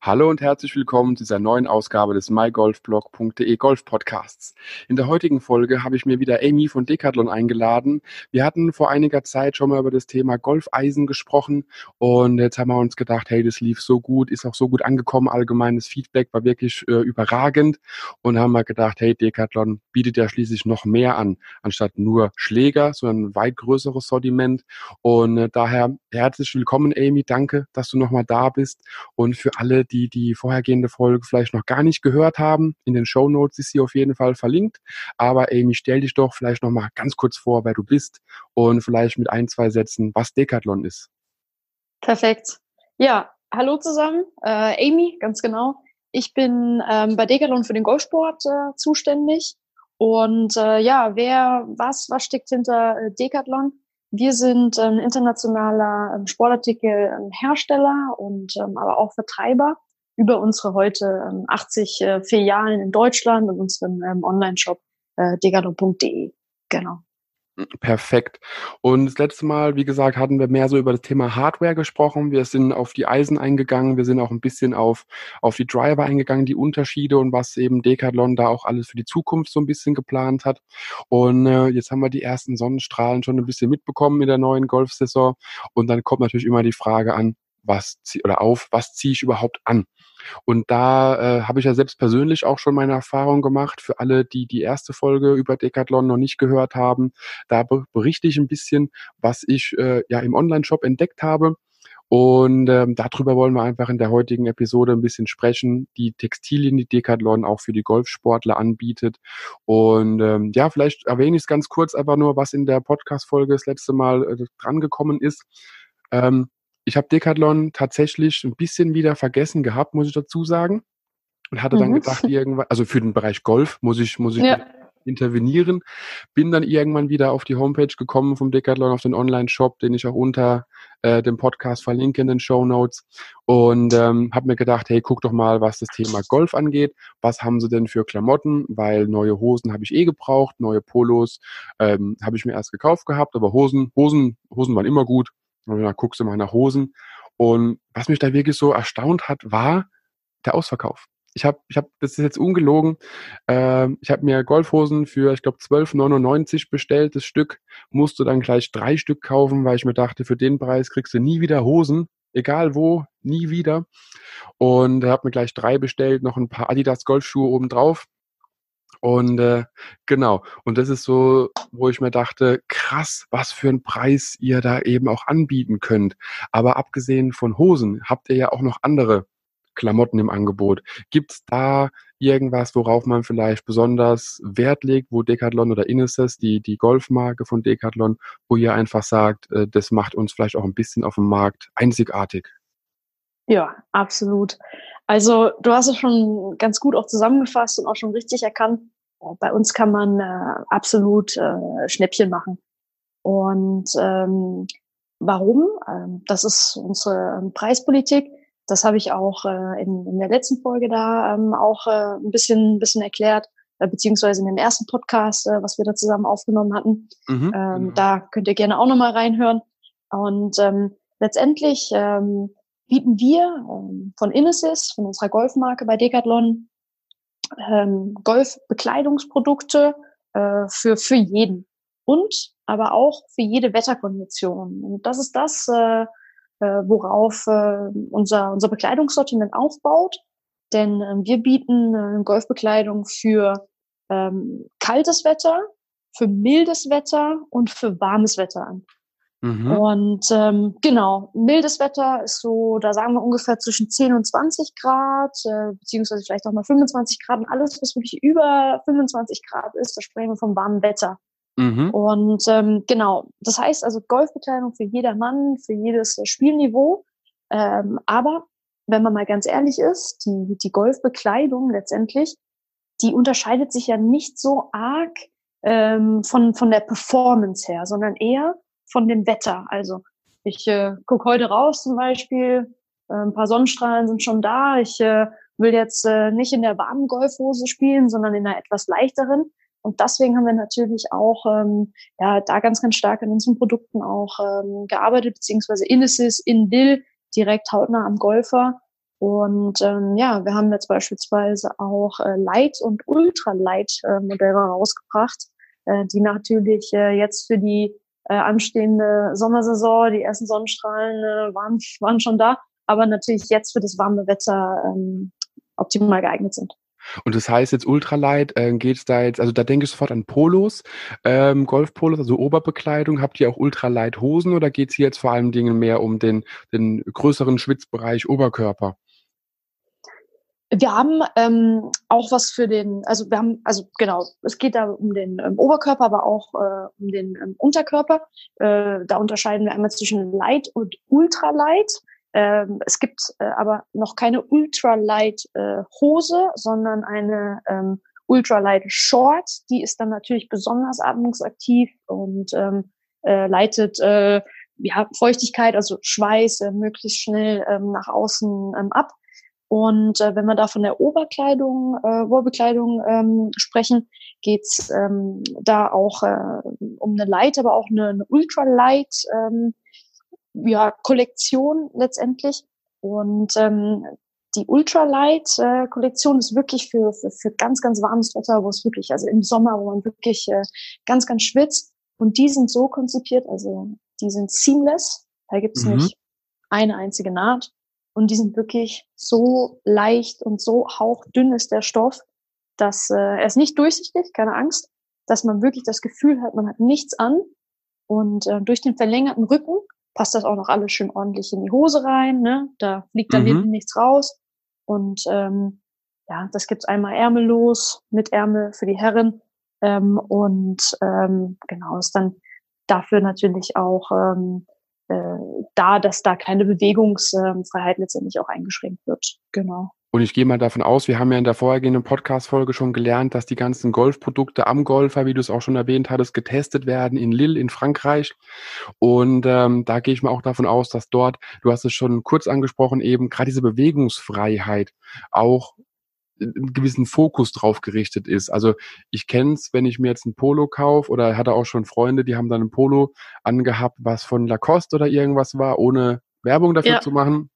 Hallo und herzlich willkommen zu dieser neuen Ausgabe des mygolfblog.de Golf Podcasts. In der heutigen Folge habe ich mir wieder Amy von Decathlon eingeladen. Wir hatten vor einiger Zeit schon mal über das Thema Golfeisen gesprochen und jetzt haben wir uns gedacht, hey, das lief so gut, ist auch so gut angekommen, allgemeines Feedback war wirklich äh, überragend und haben wir gedacht, hey, Decathlon bietet ja schließlich noch mehr an, anstatt nur Schläger, sondern ein weit größeres Sortiment und äh, daher herzlich willkommen, Amy, danke, dass du nochmal da bist und für alle, die die vorhergehende Folge vielleicht noch gar nicht gehört haben, in den Show Notes ist sie auf jeden Fall verlinkt. Aber Amy, stell dich doch vielleicht noch mal ganz kurz vor, wer du bist und vielleicht mit ein, zwei Sätzen, was Decathlon ist. Perfekt. Ja, hallo zusammen. Äh, Amy, ganz genau. Ich bin ähm, bei Decathlon für den Golfsport äh, zuständig. Und äh, ja, wer, was, was steckt hinter äh, Decathlon? Wir sind ein internationaler ähm, Sportartikelhersteller und ähm, aber auch Vertreiber über unsere heute 80 ähm, äh, Filialen in Deutschland und unseren ähm, Online-Shop äh, degado.de. Genau. Perfekt. Und das letzte Mal, wie gesagt, hatten wir mehr so über das Thema Hardware gesprochen. Wir sind auf die Eisen eingegangen. Wir sind auch ein bisschen auf, auf die Driver eingegangen, die Unterschiede und was eben Decathlon da auch alles für die Zukunft so ein bisschen geplant hat. Und äh, jetzt haben wir die ersten Sonnenstrahlen schon ein bisschen mitbekommen in der neuen Golfsaison. Und dann kommt natürlich immer die Frage an, was oder auf, was ziehe ich überhaupt an? Und da äh, habe ich ja selbst persönlich auch schon meine Erfahrung gemacht. Für alle, die die erste Folge über Decathlon noch nicht gehört haben, da berichte ich ein bisschen, was ich äh, ja im Online-Shop entdeckt habe. Und ähm, darüber wollen wir einfach in der heutigen Episode ein bisschen sprechen. Die Textilien, die Decathlon auch für die Golfsportler anbietet. Und ähm, ja, vielleicht erwähne ich es ganz kurz einfach nur, was in der Podcast-Folge das letzte Mal äh, drangekommen ist. Ähm, ich habe Decathlon tatsächlich ein bisschen wieder vergessen gehabt, muss ich dazu sagen. Und hatte dann mhm. gedacht, irgendwann, also für den Bereich Golf muss ich, muss ich ja. intervenieren. Bin dann irgendwann wieder auf die Homepage gekommen vom Decathlon, auf den Online-Shop, den ich auch unter äh, dem Podcast verlinke in den Show Notes. Und ähm, habe mir gedacht, hey, guck doch mal, was das Thema Golf angeht. Was haben sie denn für Klamotten? Weil neue Hosen habe ich eh gebraucht, neue Polos ähm, habe ich mir erst gekauft gehabt, aber Hosen, Hosen, Hosen waren immer gut. Und dann guckst du mal nach Hosen. Und was mich da wirklich so erstaunt hat, war der Ausverkauf. Ich habe, ich habe, das ist jetzt ungelogen. Äh, ich habe mir Golfhosen für, ich glaube, 12,99 bestellt. Das Stück musste dann gleich drei Stück kaufen, weil ich mir dachte, für den Preis kriegst du nie wieder Hosen, egal wo, nie wieder. Und habe mir gleich drei bestellt, noch ein paar Adidas Golfschuhe obendrauf. Und äh, genau, und das ist so, wo ich mir dachte, krass, was für einen Preis ihr da eben auch anbieten könnt. Aber abgesehen von Hosen habt ihr ja auch noch andere Klamotten im Angebot. Gibt es da irgendwas, worauf man vielleicht besonders Wert legt, wo Decathlon oder Inesis, die, die Golfmarke von Decathlon, wo ihr einfach sagt, äh, das macht uns vielleicht auch ein bisschen auf dem Markt einzigartig? Ja, absolut. Also du hast es schon ganz gut auch zusammengefasst und auch schon richtig erkannt. Äh, bei uns kann man äh, absolut äh, Schnäppchen machen. Und ähm, warum? Ähm, das ist unsere ähm, Preispolitik. Das habe ich auch äh, in, in der letzten Folge da ähm, auch äh, ein bisschen, ein bisschen erklärt, äh, beziehungsweise in dem ersten Podcast, äh, was wir da zusammen aufgenommen hatten. Mhm, ähm, genau. Da könnt ihr gerne auch nochmal reinhören. Und ähm, letztendlich ähm, bieten wir ähm, von Inesis, von unserer Golfmarke bei Decathlon, ähm, Golfbekleidungsprodukte äh, für, für jeden und aber auch für jede Wetterkondition. Und das ist das, äh, äh, worauf unser, unser Bekleidungssortiment aufbaut. Denn äh, wir bieten Golfbekleidung für ähm, kaltes Wetter, für mildes Wetter und für warmes Wetter an. Mhm. Und ähm, genau, mildes Wetter ist so, da sagen wir ungefähr zwischen 10 und 20 Grad, äh, beziehungsweise vielleicht auch mal 25 Grad. Und alles, was wirklich über 25 Grad ist, da sprechen wir vom warmen Wetter. Mhm. Und ähm, genau, das heißt also Golfbekleidung für jeder Mann, für jedes Spielniveau. Ähm, aber wenn man mal ganz ehrlich ist, die, die Golfbekleidung letztendlich, die unterscheidet sich ja nicht so arg ähm, von, von der Performance her, sondern eher von dem Wetter. Also ich äh, gucke heute raus zum Beispiel, äh, ein paar Sonnenstrahlen sind schon da. Ich äh, will jetzt äh, nicht in der warmen Golfhose spielen, sondern in einer etwas leichteren. Und deswegen haben wir natürlich auch ähm, ja da ganz, ganz stark an unseren Produkten auch ähm, gearbeitet, beziehungsweise Innesis in Dill direkt hautnah am Golfer. Und ähm, ja, wir haben jetzt beispielsweise auch äh, Light- und Ultralight-Modelle äh, rausgebracht, äh, die natürlich äh, jetzt für die äh, anstehende Sommersaison, die ersten Sonnenstrahlen äh, waren, waren schon da, aber natürlich jetzt für das warme Wetter ähm, optimal geeignet sind. Und das heißt jetzt Ultralight, äh, geht es da jetzt, also da denke ich sofort an Polos, ähm, Golfpolos, also Oberbekleidung. Habt ihr auch Ultralight-Hosen oder geht es hier jetzt vor allen Dingen mehr um den, den größeren Schwitzbereich Oberkörper? Wir haben ähm, auch was für den, also wir haben, also genau, es geht da um den ähm, Oberkörper, aber auch äh, um den ähm, Unterkörper. Äh, da unterscheiden wir einmal zwischen Light und Ultralight. Ähm, es gibt äh, aber noch keine Ultralight äh, Hose, sondern eine ähm, Ultralight Short. Die ist dann natürlich besonders atmungsaktiv und ähm, äh, leitet äh, ja, Feuchtigkeit, also Schweiß, äh, möglichst schnell ähm, nach außen ähm, ab. Und äh, wenn wir da von der Oberkleidung, äh, Oberbekleidung ähm, sprechen, geht's ähm, da auch äh, um eine Light, aber auch eine, eine Ultralight ähm, ja, Kollektion letztendlich. Und ähm, die Ultralight-Kollektion äh, ist wirklich für, für, für ganz, ganz warmes Wetter, wo es wirklich, also im Sommer, wo man wirklich äh, ganz, ganz schwitzt. Und die sind so konzipiert, also die sind seamless. Da gibt's mhm. nicht eine einzige Naht. Und die sind wirklich so leicht und so hauchdünn ist der Stoff, dass äh, er ist nicht durchsichtig, keine Angst, dass man wirklich das Gefühl hat, man hat nichts an. Und äh, durch den verlängerten Rücken passt das auch noch alles schön ordentlich in die Hose rein. Ne? Da fliegt dann mhm. nichts raus. Und ähm, ja, das gibt's einmal ärmellos mit Ärmel für die Herren. Ähm, und ähm, genau, ist dann dafür natürlich auch ähm, äh, da, dass da keine Bewegungsfreiheit letztendlich auch eingeschränkt wird. Genau. Und ich gehe mal davon aus, wir haben ja in der vorhergehenden Podcast-Folge schon gelernt, dass die ganzen Golfprodukte am Golfer, wie du es auch schon erwähnt hattest, getestet werden in Lille in Frankreich. Und ähm, da gehe ich mal auch davon aus, dass dort, du hast es schon kurz angesprochen, eben gerade diese Bewegungsfreiheit auch einen gewissen Fokus drauf gerichtet ist. Also ich kenne es, wenn ich mir jetzt ein Polo kaufe oder hatte auch schon Freunde, die haben dann ein Polo angehabt, was von Lacoste oder irgendwas war, ohne Werbung dafür ja. zu machen.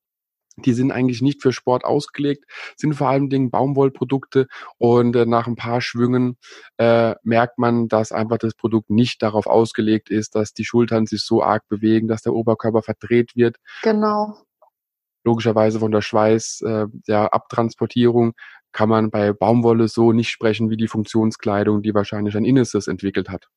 Die sind eigentlich nicht für Sport ausgelegt, sind vor allem Dingen Baumwollprodukte und äh, nach ein paar Schwüngen äh, merkt man, dass einfach das Produkt nicht darauf ausgelegt ist, dass die Schultern sich so arg bewegen, dass der Oberkörper verdreht wird. Genau. Logischerweise von der Schweiß, äh, der Abtransportierung kann man bei Baumwolle so nicht sprechen wie die Funktionskleidung, die wahrscheinlich ein Inneses entwickelt hat.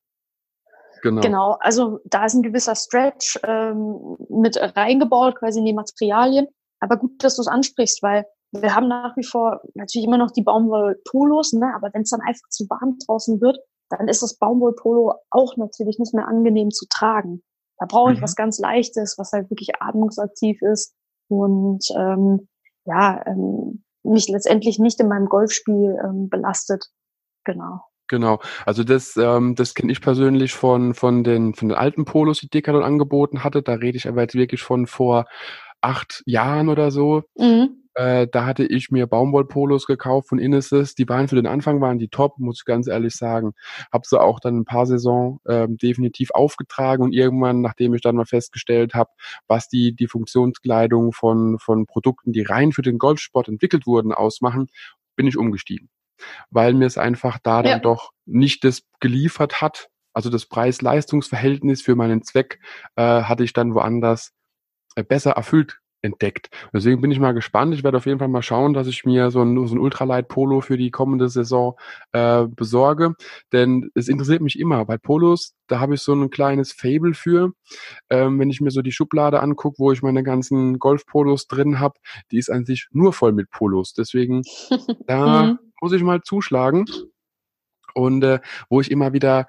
Genau. genau, also da ist ein gewisser Stretch ähm, mit reingebaut, quasi in die Materialien. Aber gut, dass du es ansprichst, weil wir haben nach wie vor natürlich immer noch die Baumwollpolos, ne? aber wenn es dann einfach zu warm draußen wird, dann ist das Baumwollpolo auch natürlich nicht mehr angenehm zu tragen. Da brauche ich mhm. was ganz Leichtes, was halt wirklich atmungsaktiv ist und ähm, ja, ähm, mich letztendlich nicht in meinem Golfspiel ähm, belastet. Genau. Genau, also das, ähm, das kenne ich persönlich von, von, den, von den alten Polos, die Decathlon angeboten hatte. Da rede ich aber jetzt wirklich von vor acht Jahren oder so. Mhm. Äh, da hatte ich mir Baumwollpolos gekauft von Inneses. Die waren für den Anfang waren die top, muss ich ganz ehrlich sagen. Hab sie auch dann ein paar Saison äh, definitiv aufgetragen und irgendwann, nachdem ich dann mal festgestellt habe, was die die Funktionskleidung von von Produkten, die rein für den Golfsport entwickelt wurden, ausmachen, bin ich umgestiegen, weil mir es einfach da ja. dann doch nicht das geliefert hat. Also das Preis-Leistungs-Verhältnis für meinen Zweck äh, hatte ich dann woanders äh, besser erfüllt entdeckt. Deswegen bin ich mal gespannt. Ich werde auf jeden Fall mal schauen, dass ich mir so ein, so ein Ultralight Polo für die kommende Saison äh, besorge. Denn es interessiert mich immer. Bei Polos, da habe ich so ein kleines Fable für. Ähm, wenn ich mir so die Schublade angucke, wo ich meine ganzen Golf-Polos drin habe, die ist an sich nur voll mit Polos. Deswegen, da mhm. muss ich mal zuschlagen. Und äh, wo ich immer wieder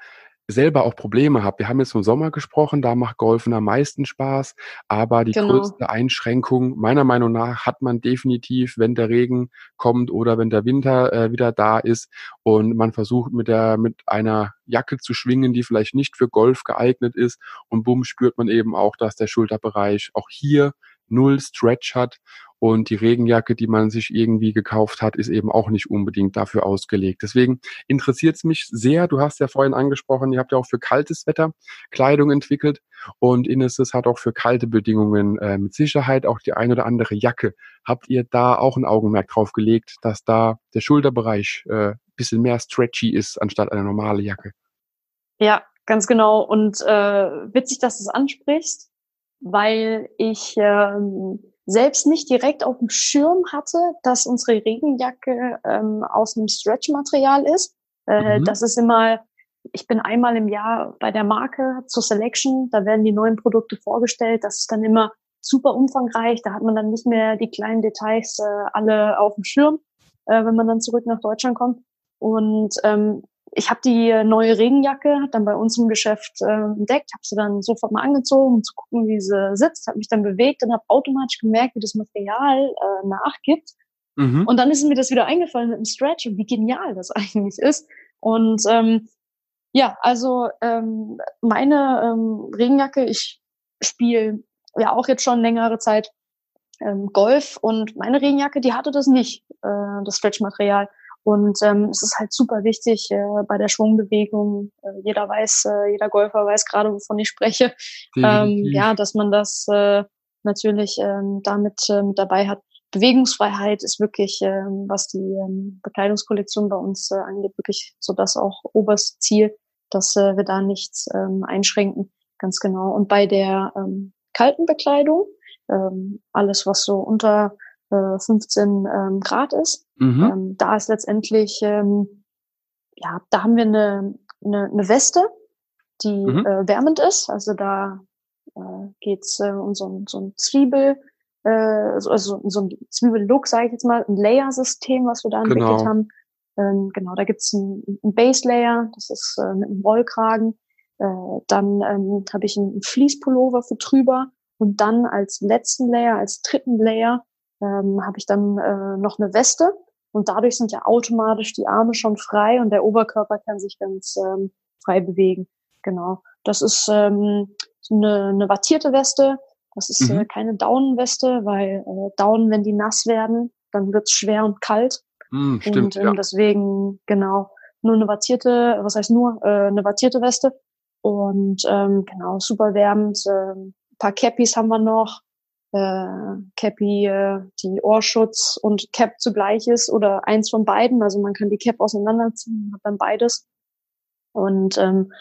selber auch Probleme habe. Wir haben jetzt vom Sommer gesprochen, da macht Golfen am meisten Spaß, aber die genau. größte Einschränkung meiner Meinung nach hat man definitiv, wenn der Regen kommt oder wenn der Winter äh, wieder da ist und man versucht mit der mit einer Jacke zu schwingen, die vielleicht nicht für Golf geeignet ist und bumm spürt man eben auch, dass der Schulterbereich auch hier null Stretch hat und die Regenjacke, die man sich irgendwie gekauft hat, ist eben auch nicht unbedingt dafür ausgelegt. Deswegen interessiert es mich sehr. Du hast ja vorhin angesprochen, ihr habt ja auch für kaltes Wetter Kleidung entwickelt und Inesis hat auch für kalte Bedingungen äh, mit Sicherheit auch die ein oder andere Jacke. Habt ihr da auch ein Augenmerk drauf gelegt, dass da der Schulterbereich äh, bisschen mehr stretchy ist anstatt eine normale Jacke? Ja, ganz genau. Und äh, witzig, dass du es ansprichst, weil ich ähm, selbst nicht direkt auf dem Schirm hatte, dass unsere Regenjacke ähm, aus einem Stretch-Material ist. Äh, mhm. Das ist immer, ich bin einmal im Jahr bei der Marke zur Selection, da werden die neuen Produkte vorgestellt. Das ist dann immer super umfangreich. Da hat man dann nicht mehr die kleinen Details äh, alle auf dem Schirm, äh, wenn man dann zurück nach Deutschland kommt. Und ähm, ich habe die neue Regenjacke dann bei uns im Geschäft äh, entdeckt, habe sie dann sofort mal angezogen, um zu gucken, wie sie sitzt, habe mich dann bewegt und habe automatisch gemerkt, wie das Material äh, nachgibt. Mhm. Und dann ist mir das wieder eingefallen mit dem Stretch und wie genial das eigentlich ist. Und ähm, ja, also ähm, meine ähm, Regenjacke, ich spiele ja auch jetzt schon längere Zeit ähm, Golf und meine Regenjacke, die hatte das nicht, äh, das Stretchmaterial. Und ähm, es ist halt super wichtig äh, bei der Schwungbewegung. Äh, jeder weiß, äh, jeder Golfer weiß gerade, wovon ich spreche. Ähm, ja, dass man das äh, natürlich ähm, damit äh, mit dabei hat. Bewegungsfreiheit ist wirklich, ähm, was die ähm, Bekleidungskollektion bei uns äh, angeht, wirklich so das auch oberstes Ziel, dass äh, wir da nichts ähm, einschränken. Ganz genau. Und bei der ähm, kalten Bekleidung, ähm, alles was so unter 15 äh, ähm, Grad ist. Mhm. Ähm, da ist letztendlich, ähm, ja, da haben wir eine, eine, eine Weste, die mhm. äh, wärmend ist. Also da äh, geht's äh, um so, so ein Zwiebel, äh, also, also so ein Zwiebellook, sage ich jetzt mal, ein Layer-System, was wir da genau. entwickelt haben. Ähm, genau, da gibt's ein, ein Base-Layer, das ist äh, mit einem Rollkragen. Äh, dann ähm, habe ich einen Fleece-Pullover für drüber und dann als letzten Layer, als dritten Layer ähm, habe ich dann äh, noch eine Weste und dadurch sind ja automatisch die Arme schon frei und der Oberkörper kann sich ganz ähm, frei bewegen. Genau. Das ist ähm, eine, eine wattierte Weste. Das ist äh, mhm. äh, keine Daunenweste, weil äh, Daunen, wenn die nass werden, dann wird's schwer und kalt. Mhm, stimmt, und ähm, ja. deswegen, genau, nur eine wattierte, was heißt nur, äh, eine wattierte Weste. Und ähm, genau, super wärmend. Äh, ein paar Cappies haben wir noch äh, Cappy äh, die Ohrschutz und Cap zugleich ist oder eins von beiden. Also man kann die Cap auseinanderziehen, hat dann beides. Und ähm,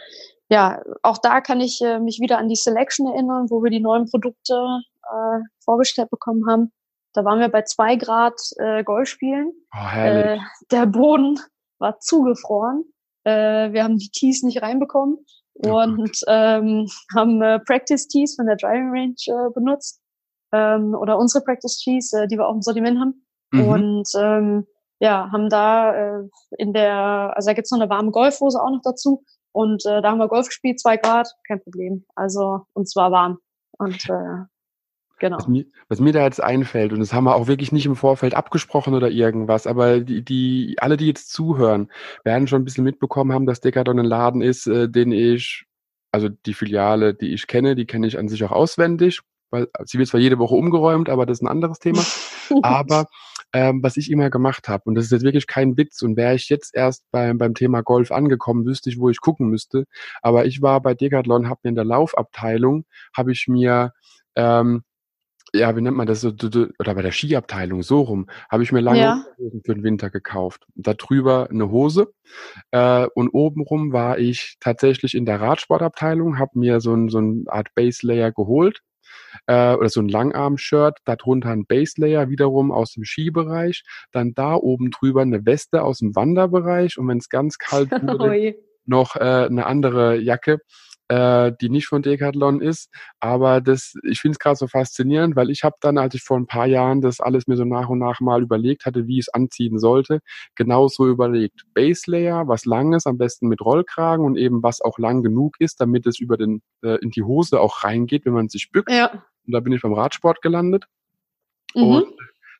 ja, auch da kann ich äh, mich wieder an die Selection erinnern, wo wir die neuen Produkte äh, vorgestellt bekommen haben. Da waren wir bei zwei Grad äh, Golf spielen. Oh, äh, der Boden war zugefroren. Äh, wir haben die Tees nicht reinbekommen oh und ähm, haben äh, Practice Tees von der Driving Range äh, benutzt ähm, oder unsere Practice Cheese, äh, die wir auch im Sortiment haben. Mhm. Und ähm, ja, haben da äh, in der, also da gibt's noch eine warme Golfhose auch noch dazu. Und äh, da haben wir Golf gespielt, zwei Grad, kein Problem. Also, und zwar warm. Und äh, Genau. Was mir, was mir, da jetzt einfällt, und das haben wir auch wirklich nicht im Vorfeld abgesprochen oder irgendwas, aber die, die, alle, die jetzt zuhören, werden schon ein bisschen mitbekommen haben, dass Decathlon ein Laden ist, äh, den ich, also die Filiale, die ich kenne, die kenne ich an sich auch auswendig weil sie wird zwar jede Woche umgeräumt, aber das ist ein anderes Thema. aber ähm, was ich immer gemacht habe, und das ist jetzt wirklich kein Witz, und wäre ich jetzt erst beim, beim Thema Golf angekommen, wüsste ich, wo ich gucken müsste. Aber ich war bei Decathlon, habe mir in der Laufabteilung, habe ich mir ähm, ja, wie nennt man das oder bei der Skiabteilung, so rum, habe ich mir lange ja. Hosen für den Winter gekauft. Da drüber eine Hose äh, und obenrum war ich tatsächlich in der Radsportabteilung, habe mir so, ein, so eine Art Base Layer geholt, äh, oder so ein Langarm-Shirt, darunter ein Base-Layer wiederum aus dem Skibereich, dann da oben drüber eine Weste aus dem Wanderbereich. Und wenn es ganz kalt wurde, noch äh, eine andere Jacke äh, die nicht von Decathlon ist. Aber das, ich finde es gerade so faszinierend, weil ich habe dann, als ich vor ein paar Jahren das alles mir so nach und nach mal überlegt hatte, wie ich es anziehen sollte, genauso überlegt. Base Layer, was lang ist, am besten mit Rollkragen und eben was auch lang genug ist, damit es über den äh, in die Hose auch reingeht, wenn man sich bückt. Ja. Und da bin ich beim Radsport gelandet. Mhm. Und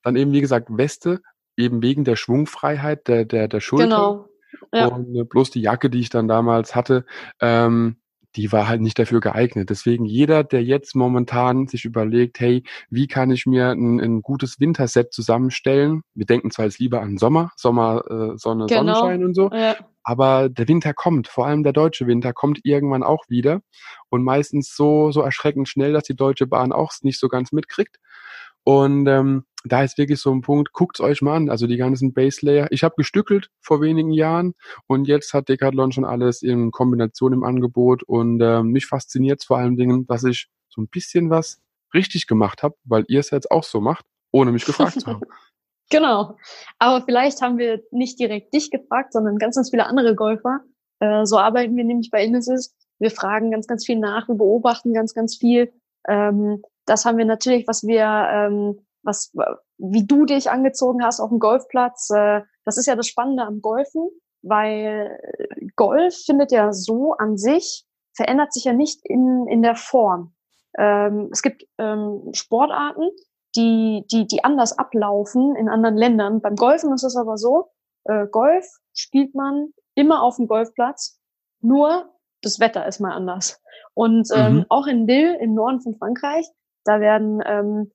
dann eben, wie gesagt, Weste, eben wegen der Schwungfreiheit der, der, der Schulter. Genau. Ja. Und äh, bloß die Jacke, die ich dann damals hatte, ähm, die war halt nicht dafür geeignet. Deswegen jeder, der jetzt momentan sich überlegt, hey, wie kann ich mir ein, ein gutes Winterset zusammenstellen? Wir denken zwar jetzt lieber an Sommer, Sommer, äh, Sonne, genau. Sonnenschein und so, ja. aber der Winter kommt, vor allem der deutsche Winter kommt irgendwann auch wieder und meistens so, so erschreckend schnell, dass die Deutsche Bahn auch nicht so ganz mitkriegt. Und ähm, da ist wirklich so ein Punkt, guckt's euch mal an. Also die ganzen Base Layer. Ich habe gestückelt vor wenigen Jahren und jetzt hat Decathlon schon alles in Kombination im Angebot und äh, mich fasziniert vor allen Dingen, dass ich so ein bisschen was richtig gemacht habe, weil ihr es jetzt auch so macht, ohne mich gefragt zu haben. Genau. Aber vielleicht haben wir nicht direkt dich gefragt, sondern ganz, ganz viele andere Golfer. Äh, so arbeiten wir nämlich bei Innesis. Wir fragen ganz, ganz viel nach, wir beobachten ganz, ganz viel. Ähm, das haben wir natürlich, was wir, ähm, was, wie du dich angezogen hast auf dem Golfplatz. Äh, das ist ja das Spannende am Golfen, weil Golf findet ja so an sich, verändert sich ja nicht in, in der Form. Ähm, es gibt ähm, Sportarten, die, die, die anders ablaufen in anderen Ländern. Beim Golfen ist es aber so, äh, Golf spielt man immer auf dem Golfplatz, nur das Wetter ist mal anders. Und ähm, mhm. auch in Lille im Norden von Frankreich da werden ähm,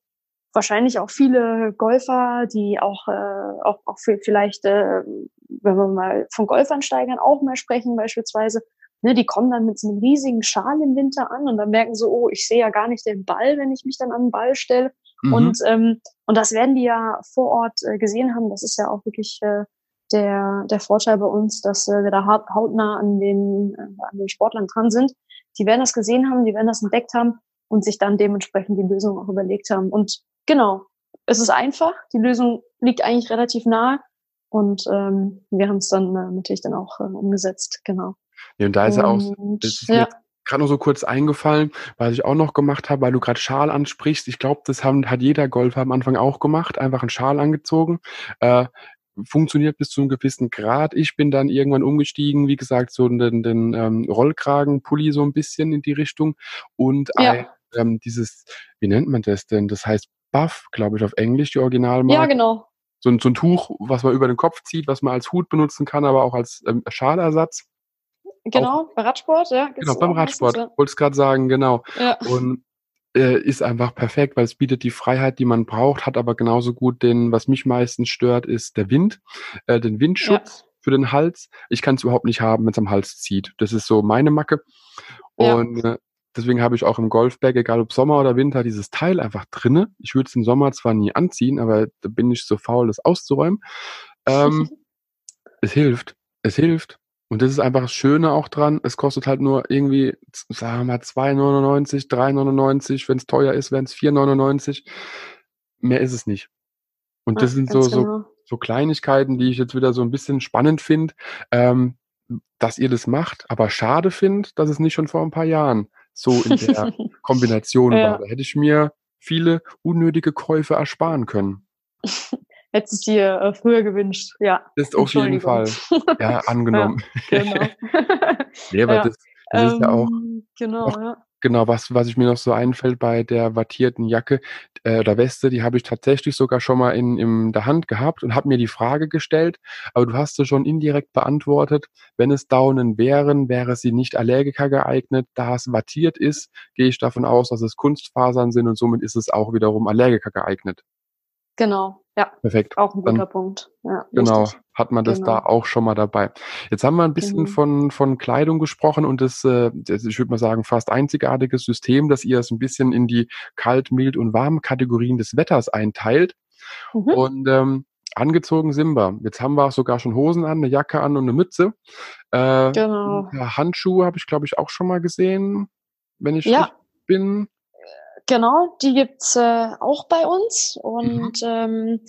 wahrscheinlich auch viele Golfer, die auch, äh, auch, auch vielleicht, äh, wenn wir mal von Golfansteigern auch mal sprechen beispielsweise, ne, die kommen dann mit so einem riesigen Schal im Winter an und dann merken so, oh, ich sehe ja gar nicht den Ball, wenn ich mich dann an den Ball stelle. Mhm. Und, ähm, und das werden die ja vor Ort äh, gesehen haben. Das ist ja auch wirklich äh, der, der Vorteil bei uns, dass äh, wir da hautnah an den, äh, an den Sportlern dran sind. Die werden das gesehen haben, die werden das entdeckt haben und sich dann dementsprechend die Lösung auch überlegt haben. Und genau, es ist einfach, die Lösung liegt eigentlich relativ nahe und ähm, wir haben es dann äh, natürlich dann auch äh, umgesetzt, genau. Ja, und da ist ja auch, das ist ja. gerade nur so kurz eingefallen, was ich auch noch gemacht habe, weil du gerade Schal ansprichst. Ich glaube, das haben, hat jeder Golfer am Anfang auch gemacht, einfach einen Schal angezogen. Äh, funktioniert bis zu einem gewissen Grad. Ich bin dann irgendwann umgestiegen, wie gesagt, so den, den ähm, Rollkragenpulli so ein bisschen in die Richtung und ja. ein ähm, dieses, wie nennt man das denn? Das heißt Buff, glaube ich, auf Englisch, die Originalmarke. Ja, genau. So ein, so ein Tuch, was man über den Kopf zieht, was man als Hut benutzen kann, aber auch als ähm, Schalersatz. Genau, auch, bei Radsport, ja. Genau, beim Radsport, ja. wollte es gerade sagen, genau. Ja. Und äh, ist einfach perfekt, weil es bietet die Freiheit, die man braucht, hat aber genauso gut den, was mich meistens stört, ist der Wind, äh, den Windschutz. Ja. Für den Hals. Ich kann es überhaupt nicht haben, wenn es am Hals zieht. Das ist so meine Macke. Und ja. äh, Deswegen habe ich auch im Golfbag, egal ob Sommer oder Winter, dieses Teil einfach drinne. Ich würde es im Sommer zwar nie anziehen, aber da bin ich so faul, das auszuräumen. Ähm, es hilft. Es hilft. Und das ist einfach das Schöne auch dran. Es kostet halt nur irgendwie, sagen wir mal, 2,99, 3,99. Wenn es teuer ist, wären es 4,99. Mehr ist es nicht. Und ja, das sind so, so, genau. so Kleinigkeiten, die ich jetzt wieder so ein bisschen spannend finde, ähm, dass ihr das macht, aber schade finde, dass es nicht schon vor ein paar Jahren so in der Kombination ja. war. Da hätte ich mir viele unnötige Käufe ersparen können. Hättest es dir äh, früher gewünscht, ja. Ist auf jeden Fall. Ja, angenommen. ja, genau. nee, aber ja. das, das ähm, ist ja auch, ähm, genau, auch ja. Genau, was, was ich mir noch so einfällt bei der wattierten Jacke äh, oder Weste, die habe ich tatsächlich sogar schon mal in, in der Hand gehabt und habe mir die Frage gestellt, aber du hast sie schon indirekt beantwortet. Wenn es Daunen wären, wäre sie nicht Allergiker geeignet. Da es wattiert ist, gehe ich davon aus, dass es Kunstfasern sind und somit ist es auch wiederum Allergiker geeignet. Genau, ja. Perfekt. Auch ein guter Dann, Punkt. Ja, genau, richtig. hat man das genau. da auch schon mal dabei. Jetzt haben wir ein bisschen mhm. von, von Kleidung gesprochen und das, äh, das ich würde mal sagen, fast einzigartiges System, dass ihr es ein bisschen in die kalt, mild und warm Kategorien des Wetters einteilt. Mhm. Und ähm, angezogen sind wir. Jetzt haben wir auch sogar schon Hosen an, eine Jacke an und eine Mütze. Äh, genau. Handschuhe habe ich, glaube ich, auch schon mal gesehen, wenn ich ja. bin. Genau, die gibt's äh, auch bei uns und mhm. ähm,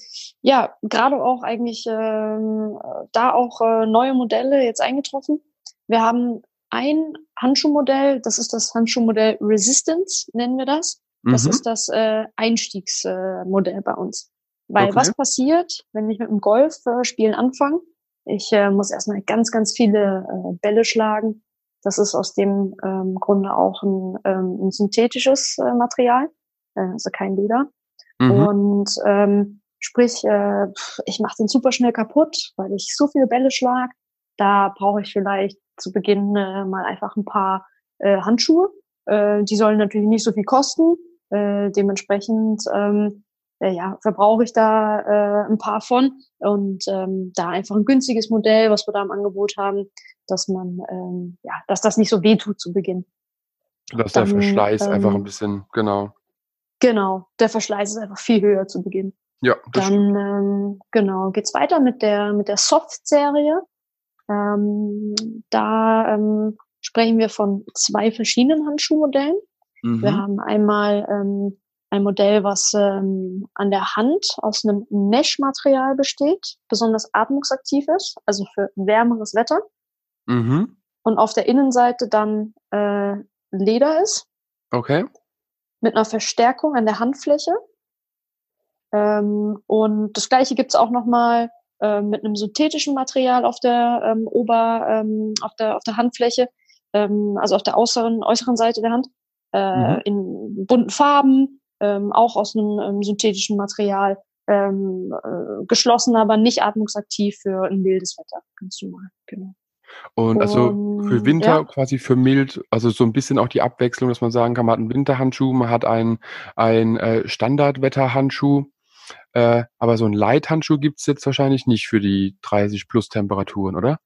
ja, gerade auch eigentlich ähm, da auch äh, neue Modelle jetzt eingetroffen. Wir haben ein Handschuhmodell, das ist das Handschuhmodell Resistance, nennen wir das. Das mhm. ist das äh, Einstiegsmodell äh, bei uns. Weil okay. was passiert, wenn ich mit dem Golfspielen anfange? Ich äh, muss erstmal ganz, ganz viele äh, Bälle schlagen. Das ist aus dem ähm, Grunde auch ein, ähm, ein synthetisches äh, Material, äh, also kein Leder. Mhm. Und ähm, sprich, äh, ich mache den super schnell kaputt, weil ich so viele Bälle schlag. Da brauche ich vielleicht zu Beginn äh, mal einfach ein paar äh, Handschuhe. Äh, die sollen natürlich nicht so viel kosten. Äh, dementsprechend ähm, äh, ja, verbrauche ich da äh, ein paar von und ähm, da einfach ein günstiges Modell, was wir da im Angebot haben, dass man ähm, ja, dass das nicht so weh tut zu Beginn. Dass der Verschleiß ähm, einfach ein bisschen, genau. Genau, der Verschleiß ist einfach viel höher zu Beginn. Ja, das Dann ähm, genau geht's weiter mit der mit der Soft-Serie. Ähm, da ähm, sprechen wir von zwei verschiedenen Handschuhmodellen. Mhm. Wir haben einmal ähm, ein Modell, was ähm, an der Hand aus einem Mesh-Material besteht, besonders atmungsaktiv ist, also für wärmeres Wetter. Mhm. Und auf der Innenseite dann äh, Leder ist. Okay. Mit einer Verstärkung an der Handfläche. Ähm, und das gleiche gibt's auch nochmal äh, mit einem synthetischen Material auf der ähm, Ober, ähm, auf der, auf der Handfläche, ähm, also auf der äußeren, äußeren Seite der Hand, äh, mhm. in bunten Farben, ähm, auch aus einem ähm, synthetischen Material, ähm, äh, geschlossen, aber nicht atmungsaktiv für ein mildes Wetter, ganz normal, genau. Und also für Winter ja. quasi für mild, also so ein bisschen auch die Abwechslung, dass man sagen kann, man hat einen Winterhandschuh, man hat einen, einen äh, Standardwetterhandschuh, äh, aber so einen Light-Handschuh gibt's jetzt wahrscheinlich nicht für die 30 plus Temperaturen, oder?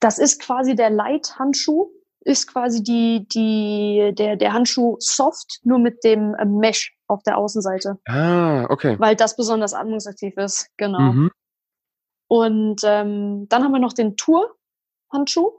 Das ist quasi der Light-Handschuh ist quasi die, die, der, der Handschuh soft, nur mit dem äh, Mesh auf der Außenseite. Ah, okay. Weil das besonders atmungsaktiv ist, genau. Mhm. Und ähm, dann haben wir noch den Tour-Handschuh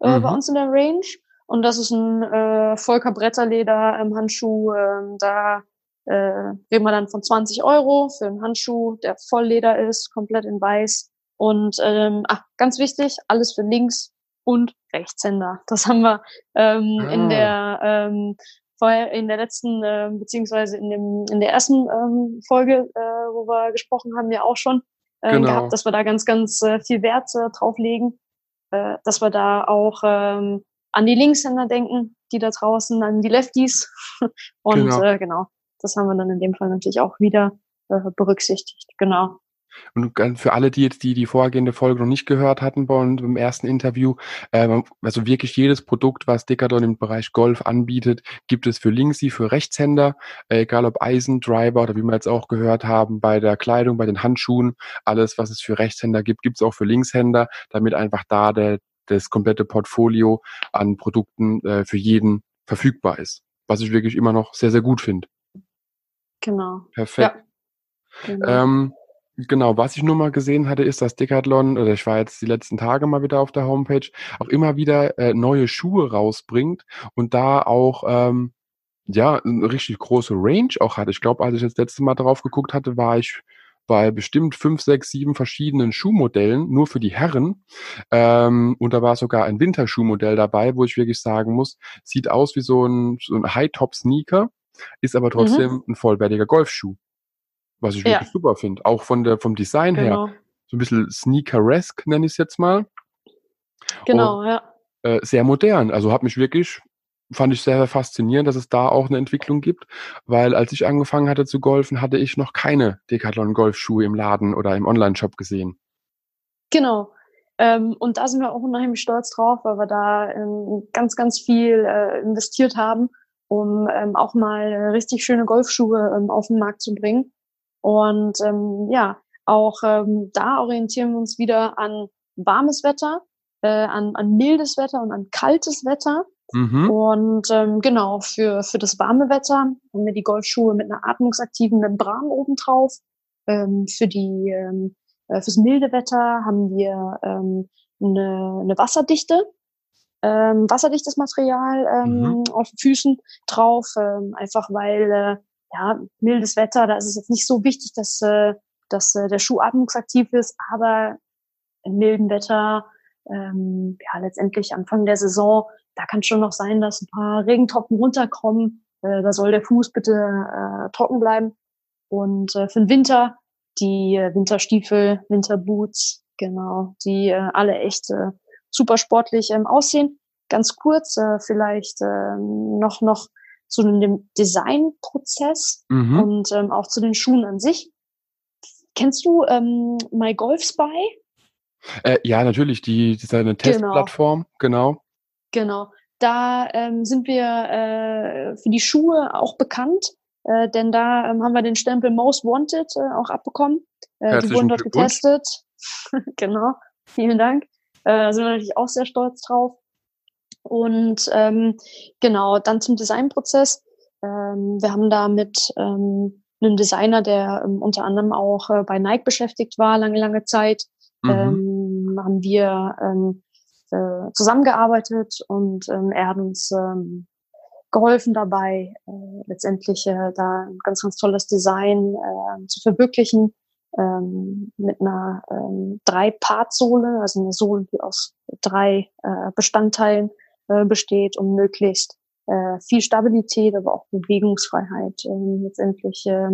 äh, mhm. bei uns in der Range. Und das ist ein äh, Volker Bretterleder ähm, Handschuh. Äh, da äh, reden wir dann von 20 Euro für einen Handschuh, der Vollleder ist, komplett in weiß. Und ähm, ach, ganz wichtig, alles für links und Rechtshänder. Das haben wir ähm, ah. in der ähm, vorher in der letzten äh, beziehungsweise in dem in der ersten ähm, Folge, äh, wo wir gesprochen haben, ja auch schon äh, genau. gehabt, dass wir da ganz ganz äh, viel Wert äh, drauf legen, äh, dass wir da auch ähm, an die Linkshänder denken, die da draußen, an die Lefties und genau. Äh, genau, das haben wir dann in dem Fall natürlich auch wieder äh, berücksichtigt. Genau. Und für alle, die jetzt die, die vorhergehende Folge noch nicht gehört hatten bei uns im ersten Interview, äh, also wirklich jedes Produkt, was Decathlon im Bereich Golf anbietet, gibt es für Linksy, für Rechtshänder, äh, egal ob Eisen, Driver oder wie wir jetzt auch gehört haben, bei der Kleidung, bei den Handschuhen, alles, was es für Rechtshänder gibt, gibt es auch für Linkshänder, damit einfach da der, das komplette Portfolio an Produkten äh, für jeden verfügbar ist. Was ich wirklich immer noch sehr, sehr gut finde. Genau. Perfekt. Ja. Genau. Ähm, Genau, was ich nur mal gesehen hatte, ist, dass Decathlon, oder ich war jetzt die letzten Tage mal wieder auf der Homepage, auch immer wieder äh, neue Schuhe rausbringt und da auch ähm, ja eine richtig große Range auch hat. Ich glaube, als ich das letzte Mal drauf geguckt hatte, war ich bei bestimmt fünf, sechs, sieben verschiedenen Schuhmodellen, nur für die Herren. Ähm, und da war sogar ein Winterschuhmodell dabei, wo ich wirklich sagen muss, sieht aus wie so ein, so ein High-Top-Sneaker, ist aber mhm. trotzdem mhm. ein vollwertiger Golfschuh. Was ich wirklich ja. super finde. Auch von der, vom Design genau. her. So ein bisschen sneakeresque, nenne ich es jetzt mal. Genau, Und, ja. Äh, sehr modern. Also hat mich wirklich, fand ich sehr, sehr faszinierend, dass es da auch eine Entwicklung gibt. Weil als ich angefangen hatte zu golfen, hatte ich noch keine Decathlon Golfschuhe im Laden oder im Online-Shop gesehen. Genau. Ähm, und da sind wir auch unheimlich stolz drauf, weil wir da ähm, ganz, ganz viel äh, investiert haben, um ähm, auch mal richtig schöne Golfschuhe ähm, auf den Markt zu bringen. Und ähm, ja, auch ähm, da orientieren wir uns wieder an warmes Wetter, äh, an, an mildes Wetter und an kaltes Wetter. Mhm. Und ähm, genau, für, für das warme Wetter haben wir die Golfschuhe mit einer atmungsaktiven Membran obendrauf. Ähm, für die ähm, äh, fürs milde Wetter haben wir ähm, eine, eine Wasserdichte, ähm, wasserdichtes Material ähm, mhm. auf den Füßen drauf, ähm, einfach weil äh, ja, mildes Wetter, da ist es jetzt nicht so wichtig, dass, äh, dass äh, der Schuh atmungsaktiv ist, aber im milden Wetter, ähm, ja, letztendlich Anfang der Saison, da kann schon noch sein, dass ein paar Regentropfen runterkommen. Äh, da soll der Fuß bitte äh, trocken bleiben. Und äh, für den Winter die äh, Winterstiefel, Winterboots, genau, die äh, alle echt äh, super sportlich ähm, aussehen. Ganz kurz, äh, vielleicht äh, noch, noch zu dem Designprozess mhm. und ähm, auch zu den Schuhen an sich. Kennst du ähm, My Golf Spy? Äh, ja, natürlich, die, die ist eine genau. Testplattform, genau. Genau. da ähm, sind wir äh, für die Schuhe auch bekannt, äh, denn da ähm, haben wir den Stempel Most Wanted äh, auch abbekommen. Äh, die wurden dort getestet. genau, vielen Dank. Äh, da sind wir natürlich auch sehr stolz drauf. Und ähm, genau, dann zum Designprozess. Ähm, wir haben da mit ähm, einem Designer, der ähm, unter anderem auch äh, bei Nike beschäftigt war, lange, lange Zeit, mhm. ähm, haben wir ähm, äh, zusammengearbeitet und ähm, er hat uns ähm, geholfen dabei, äh, letztendlich äh, da ein ganz, ganz tolles Design äh, zu verwirklichen ähm, mit einer ähm, Drei-Part-Sohle, also eine Sohle, die aus drei äh, Bestandteilen äh, besteht, um möglichst äh, viel Stabilität, aber auch Bewegungsfreiheit äh, letztendlich äh,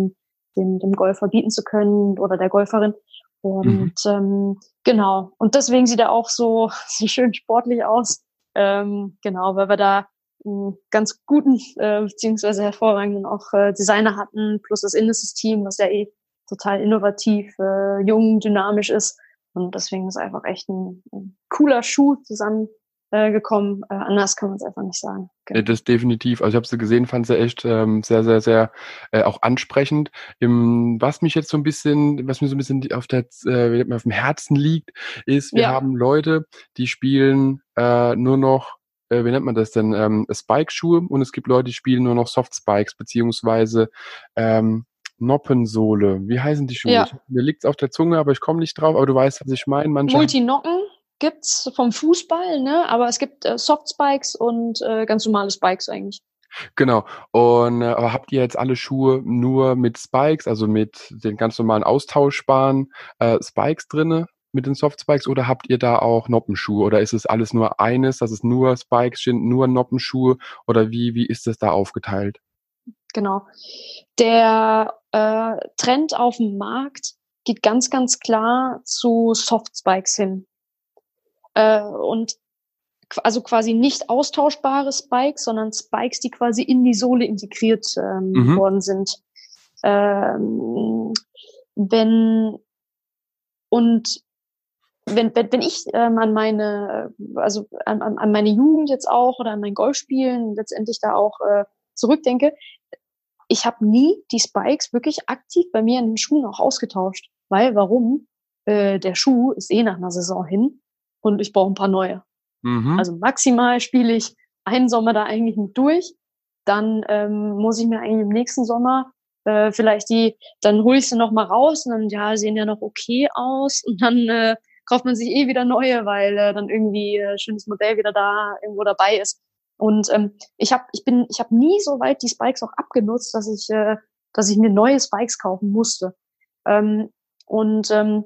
dem, dem Golfer bieten zu können oder der Golferin. Und mhm. ähm, genau, und deswegen sieht er auch so, so schön sportlich aus. Ähm, genau, weil wir da einen ganz guten äh, beziehungsweise hervorragenden auch äh, Designer hatten, plus das Innensystem, was ja eh total innovativ, äh, jung, dynamisch ist. Und deswegen ist einfach echt ein, ein cooler Schuh zusammen äh, gekommen. Äh, anders kann man es einfach nicht sagen. Genau. Das definitiv. Also ich habe sie gesehen, fand sie echt ähm, sehr, sehr, sehr äh, auch ansprechend. Im, was mich jetzt so ein bisschen, was mir so ein bisschen auf, der, äh, auf dem Herzen liegt, ist, wir ja. haben Leute, die spielen äh, nur noch äh, wie nennt man das denn, ähm, Spike-Schuhe und es gibt Leute, die spielen nur noch Soft-Spikes, beziehungsweise ähm, Noppensohle. Wie heißen die Schuhe? Ja. Mir liegt's auf der Zunge, aber ich komme nicht drauf, aber du weißt, was ich meine. Multinocken gibt's vom Fußball, ne? aber es gibt äh, Soft-Spikes und äh, ganz normale Spikes eigentlich. Genau. Und äh, aber habt ihr jetzt alle Schuhe nur mit Spikes, also mit den ganz normalen austauschbaren äh, Spikes drinne? mit den Soft Spikes oder habt ihr da auch Noppenschuhe oder ist es alles nur eines, dass es nur Spikes sind, nur Noppenschuhe oder wie, wie ist das da aufgeteilt? Genau. Der äh, Trend auf dem Markt geht ganz, ganz klar zu Soft Spikes hin. Äh, und also quasi nicht austauschbare Spikes, sondern Spikes, die quasi in die Sohle integriert ähm, mhm. worden sind. Ähm, wenn und wenn, wenn, wenn ich ähm, an meine, also an, an meine Jugend jetzt auch oder an mein Golfspielen letztendlich da auch äh, zurückdenke, ich habe nie die Spikes wirklich aktiv bei mir in den Schuhen auch ausgetauscht. Weil, warum? Äh, der Schuh ist eh nach einer Saison hin und ich brauche ein paar neue. Mhm. Also maximal spiele ich einen Sommer da eigentlich mit durch. Dann ähm, muss ich mir eigentlich im nächsten Sommer äh, vielleicht die, dann hole ich sie noch mal raus und dann, ja, sehen ja noch okay aus und dann äh, kauft man sich eh wieder neue, weil äh, dann irgendwie äh, schönes Modell wieder da irgendwo dabei ist. Und ähm, ich habe, ich bin, ich habe nie so weit die Spikes auch abgenutzt, dass ich, äh, dass ich mir neue Spikes kaufen musste. Ähm, und ähm,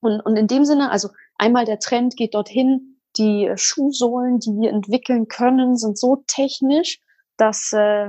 und und in dem Sinne, also einmal der Trend geht dorthin, die Schuhsohlen, die wir entwickeln können, sind so technisch, dass äh,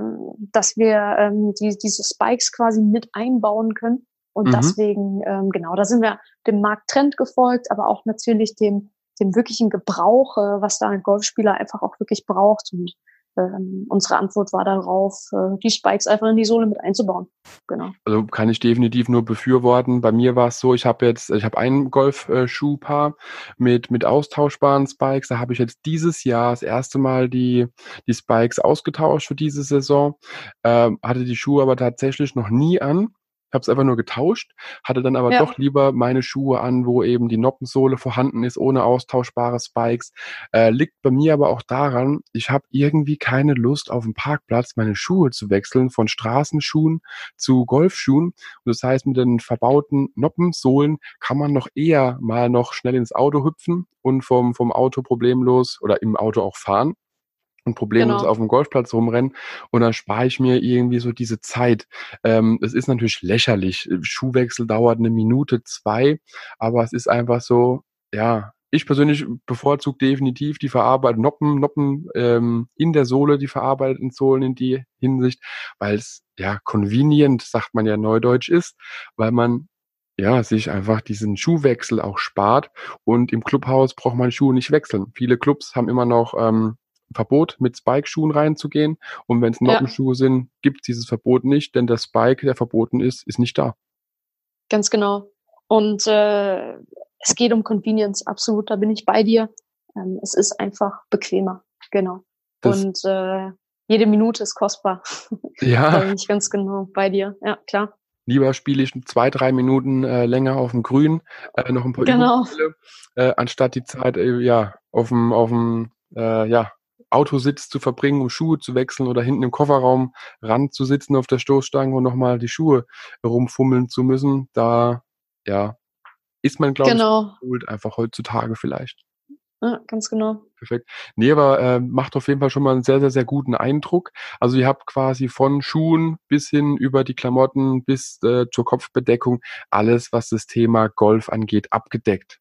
dass wir ähm, die, diese Spikes quasi mit einbauen können und mhm. deswegen, ähm, genau, da sind wir dem Markttrend gefolgt, aber auch natürlich dem, dem wirklichen Gebrauch, äh, was da ein Golfspieler einfach auch wirklich braucht. Und ähm, unsere Antwort war darauf, äh, die Spikes einfach in die Sohle mit einzubauen. Genau. Also kann ich definitiv nur befürworten. Bei mir war es so, ich habe jetzt, ich habe ein Golfschuhpaar mit mit austauschbaren Spikes. Da habe ich jetzt dieses Jahr das erste Mal die die Spikes ausgetauscht für diese Saison. Ähm, hatte die Schuhe aber tatsächlich noch nie an habe es einfach nur getauscht, hatte dann aber ja. doch lieber meine Schuhe an, wo eben die Noppensohle vorhanden ist, ohne austauschbare Spikes. Äh, liegt bei mir aber auch daran, ich habe irgendwie keine Lust auf dem Parkplatz meine Schuhe zu wechseln von Straßenschuhen zu Golfschuhen. Und das heißt, mit den verbauten Noppensohlen kann man noch eher mal noch schnell ins Auto hüpfen und vom, vom Auto problemlos oder im Auto auch fahren und problemlos genau. auf dem Golfplatz rumrennen und dann spare ich mir irgendwie so diese Zeit. Ähm, es ist natürlich lächerlich. Schuhwechsel dauert eine Minute, zwei, aber es ist einfach so, ja, ich persönlich bevorzuge definitiv die verarbeiteten Noppen, Noppen ähm, in der Sohle, die verarbeiteten Sohlen in die Hinsicht, weil es ja convenient, sagt man ja neudeutsch ist, weil man ja, sich einfach diesen Schuhwechsel auch spart und im Clubhaus braucht man Schuhe nicht wechseln. Viele Clubs haben immer noch ähm, Verbot, mit Spike-Schuhen reinzugehen. Und wenn es Noppenschuhe ja. sind, gibt es dieses Verbot nicht, denn der Spike, der verboten ist, ist nicht da. Ganz genau. Und äh, es geht um Convenience, absolut, da bin ich bei dir. Ähm, es ist einfach bequemer, genau. Das und äh, jede Minute ist kostbar. Ja. da bin ich ganz genau bei dir. Ja, klar. Lieber spiele ich zwei, drei Minuten äh, länger auf dem Grün, äh, noch ein paar genau. Übungsspiele, äh, anstatt die Zeit äh, ja auf dem auf dem äh, ja Autositz zu verbringen, um Schuhe zu wechseln oder hinten im Kofferraum ran zu sitzen auf der Stoßstange und nochmal die Schuhe rumfummeln zu müssen. Da ja ist man glaube genau. ich einfach heutzutage vielleicht. Ja, ganz genau. Perfekt. Nee, aber äh, macht auf jeden Fall schon mal einen sehr, sehr, sehr guten Eindruck. Also ihr habt quasi von Schuhen bis hin über die Klamotten bis äh, zur Kopfbedeckung alles, was das Thema Golf angeht, abgedeckt.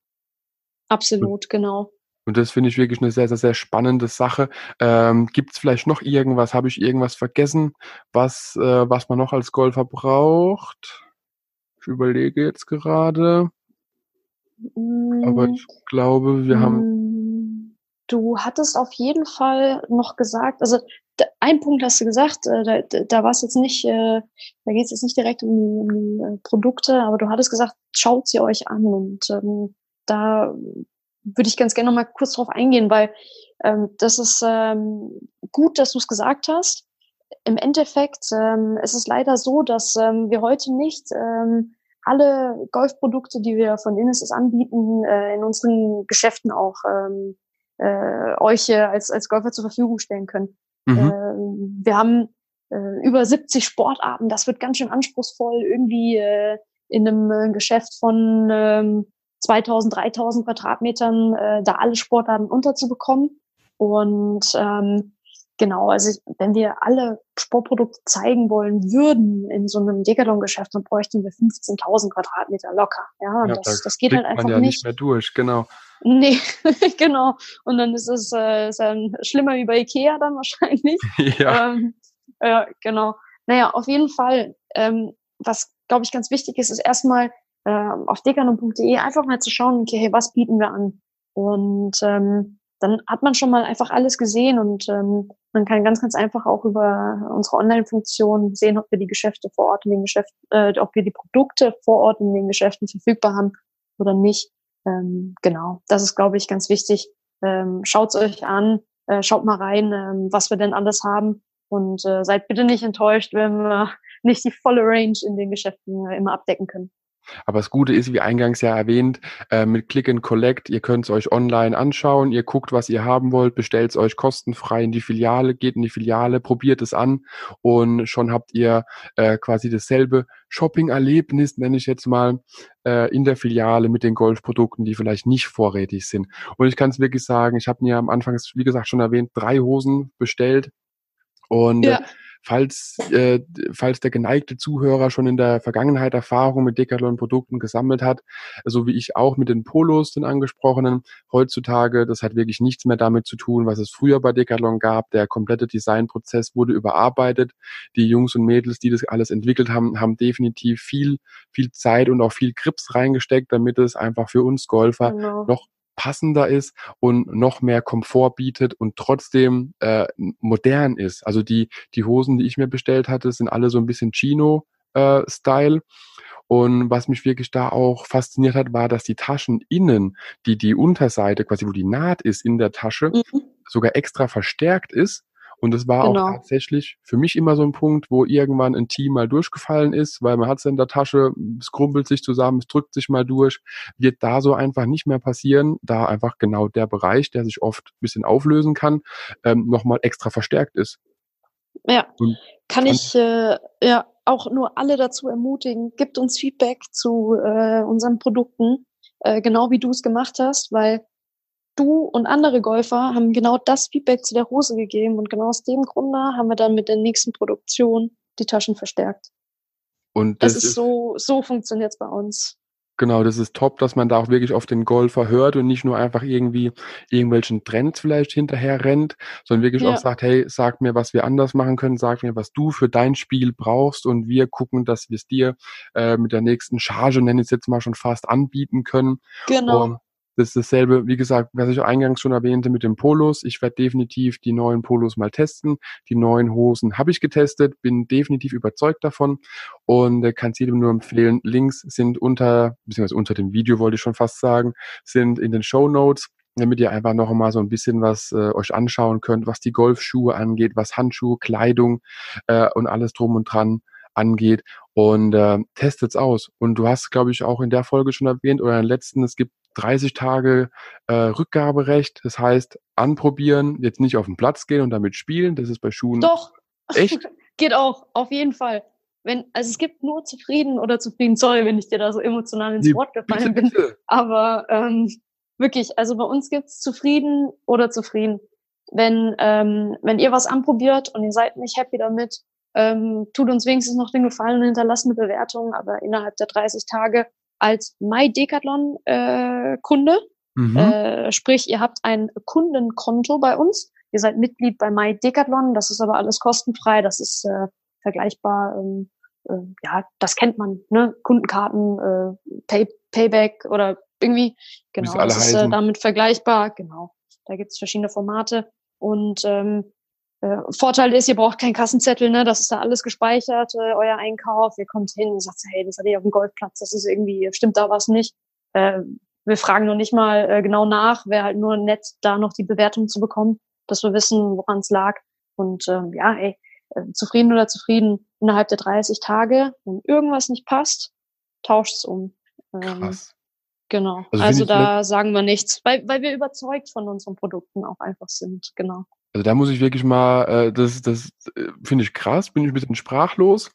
Absolut, genau. Und das finde ich wirklich eine sehr, sehr, sehr spannende Sache. Ähm, Gibt es vielleicht noch irgendwas? Habe ich irgendwas vergessen, was, äh, was man noch als Golfer braucht? Ich überlege jetzt gerade. Aber ich mm. glaube, wir haben. Mm. Du hattest auf jeden Fall noch gesagt, also ein Punkt hast du gesagt, äh, da, da war es jetzt nicht, äh, da geht es jetzt nicht direkt um die, um äh, Produkte, aber du hattest gesagt, schaut sie euch an und ähm, da würde ich ganz gerne noch mal kurz drauf eingehen, weil ähm, das ist ähm, gut, dass du es gesagt hast. Im Endeffekt ähm, es ist leider so, dass ähm, wir heute nicht ähm, alle Golfprodukte, die wir von Innesis anbieten, äh, in unseren Geschäften auch ähm, äh, euch äh, als, als Golfer zur Verfügung stellen können. Mhm. Äh, wir haben äh, über 70 Sportarten, das wird ganz schön anspruchsvoll, irgendwie äh, in einem äh, Geschäft von ähm, 2000, 3000 Quadratmetern äh, da alle Sportarten unterzubekommen. Und ähm, Genau, also wenn wir alle Sportprodukte zeigen wollen würden in so einem Decathlon-Geschäft, dann bräuchten wir 15.000 Quadratmeter locker. Ja, ja das, das geht halt einfach man ja nicht. nicht mehr durch, genau. Nee, genau. Und dann ist es äh, ist dann schlimmer wie bei Ikea dann wahrscheinlich. ja. Ähm, ja, genau. Naja, auf jeden Fall. Ähm, was, glaube ich, ganz wichtig ist, ist erstmal äh, auf decathlon.de einfach mal zu schauen, okay, hey, was bieten wir an? Und ähm, dann hat man schon mal einfach alles gesehen und ähm, man kann ganz, ganz einfach auch über unsere Online-Funktion sehen, ob wir die Geschäfte vor Ort in den Geschäften, äh, ob wir die Produkte vor Ort in den Geschäften verfügbar haben oder nicht. Ähm, genau, das ist, glaube ich, ganz wichtig. Ähm, schaut euch an, äh, schaut mal rein, ähm, was wir denn alles haben und äh, seid bitte nicht enttäuscht, wenn wir nicht die volle Range in den Geschäften äh, immer abdecken können. Aber das Gute ist, wie eingangs ja erwähnt, äh, mit Click and Collect, ihr könnt es euch online anschauen, ihr guckt, was ihr haben wollt, bestellt es euch kostenfrei in die Filiale, geht in die Filiale, probiert es an und schon habt ihr äh, quasi dasselbe Shopping-Erlebnis, nenne ich jetzt mal, äh, in der Filiale mit den Golfprodukten, die vielleicht nicht vorrätig sind. Und ich kann es wirklich sagen, ich habe mir am Anfang, wie gesagt, schon erwähnt, drei Hosen bestellt und ja falls, äh, falls der geneigte Zuhörer schon in der Vergangenheit Erfahrung mit Decathlon-Produkten gesammelt hat, so wie ich auch mit den Polos, den angesprochenen, heutzutage, das hat wirklich nichts mehr damit zu tun, was es früher bei Decathlon gab. Der komplette Designprozess wurde überarbeitet. Die Jungs und Mädels, die das alles entwickelt haben, haben definitiv viel, viel Zeit und auch viel Grips reingesteckt, damit es einfach für uns Golfer genau. noch passender ist und noch mehr Komfort bietet und trotzdem äh, modern ist. Also die, die Hosen, die ich mir bestellt hatte, sind alle so ein bisschen Chino-Style. Äh, und was mich wirklich da auch fasziniert hat, war, dass die Taschen innen, die die Unterseite, quasi wo die Naht ist in der Tasche, mhm. sogar extra verstärkt ist und das war genau. auch tatsächlich für mich immer so ein Punkt, wo irgendwann ein Team mal durchgefallen ist, weil man hat es in der Tasche, es krumpelt sich zusammen, es drückt sich mal durch, wird da so einfach nicht mehr passieren, da einfach genau der Bereich, der sich oft ein bisschen auflösen kann, ähm, nochmal extra verstärkt ist. Ja, Und kann ich äh, ja auch nur alle dazu ermutigen, gibt uns Feedback zu äh, unseren Produkten, äh, genau wie du es gemacht hast, weil du und andere Golfer haben genau das Feedback zu der Hose gegeben und genau aus dem Grunde haben wir dann mit der nächsten Produktion die Taschen verstärkt. Und das, das ist, ist so, so funktioniert es bei uns. Genau, das ist top, dass man da auch wirklich auf den Golfer hört und nicht nur einfach irgendwie irgendwelchen Trends vielleicht hinterher rennt, sondern wirklich ja. auch sagt, hey, sag mir, was wir anders machen können, sag mir, was du für dein Spiel brauchst und wir gucken, dass wir es dir äh, mit der nächsten Charge, nenne ich es jetzt mal schon fast, anbieten können. Genau. Und das ist dasselbe, wie gesagt, was ich eingangs schon erwähnte mit den Polos. Ich werde definitiv die neuen Polos mal testen. Die neuen Hosen habe ich getestet, bin definitiv überzeugt davon und äh, kann es jedem nur empfehlen. Links sind unter, beziehungsweise unter dem Video wollte ich schon fast sagen, sind in den Show Notes damit ihr einfach noch mal so ein bisschen was äh, euch anschauen könnt, was die Golfschuhe angeht, was Handschuhe, Kleidung äh, und alles drum und dran angeht und äh, testet's aus. Und du hast, glaube ich, auch in der Folge schon erwähnt oder in der letzten, es gibt 30 Tage äh, Rückgaberecht. Das heißt, anprobieren, jetzt nicht auf den Platz gehen und damit spielen. Das ist bei Schuhen. Doch. Echt? Geht auch, auf jeden Fall. Wenn, also es gibt nur zufrieden oder zufrieden. Sorry, wenn ich dir da so emotional ins Wort gefallen bin. Aber ähm, wirklich, also bei uns gibt's zufrieden oder zufrieden. Wenn, ähm, wenn ihr was anprobiert und ihr seid nicht happy damit, ähm, tut uns wenigstens noch den Gefallen und hinterlasst eine Bewertung, aber innerhalb der 30 Tage als MyDecathlon-Kunde. Äh, mhm. äh, sprich, ihr habt ein Kundenkonto bei uns. Ihr seid Mitglied bei MyDecathlon. Das ist aber alles kostenfrei. Das ist äh, vergleichbar. Ähm, äh, ja, das kennt man. Ne? Kundenkarten, äh, Pay Payback oder irgendwie. Genau, das ist äh, damit vergleichbar. Genau. Da gibt's verschiedene Formate. Und ähm, äh, Vorteil ist, ihr braucht keinen Kassenzettel, ne? Das ist da alles gespeichert, äh, euer Einkauf. Ihr kommt hin und sagt, hey, das hatte ich auf dem Golfplatz, das ist irgendwie, stimmt da was nicht. Äh, wir fragen noch nicht mal äh, genau nach, wäre halt nur nett, da noch die Bewertung zu bekommen, dass wir wissen, woran es lag. Und ähm, ja, ey, äh, zufrieden oder zufrieden innerhalb der 30 Tage. Wenn irgendwas nicht passt, tauscht's um. Ähm, Krass. Genau. Also, also da sagen wir nichts, weil, weil wir überzeugt von unseren Produkten auch einfach sind. Genau. Also da muss ich wirklich mal, äh, das, das äh, finde ich krass, bin ich ein bisschen sprachlos.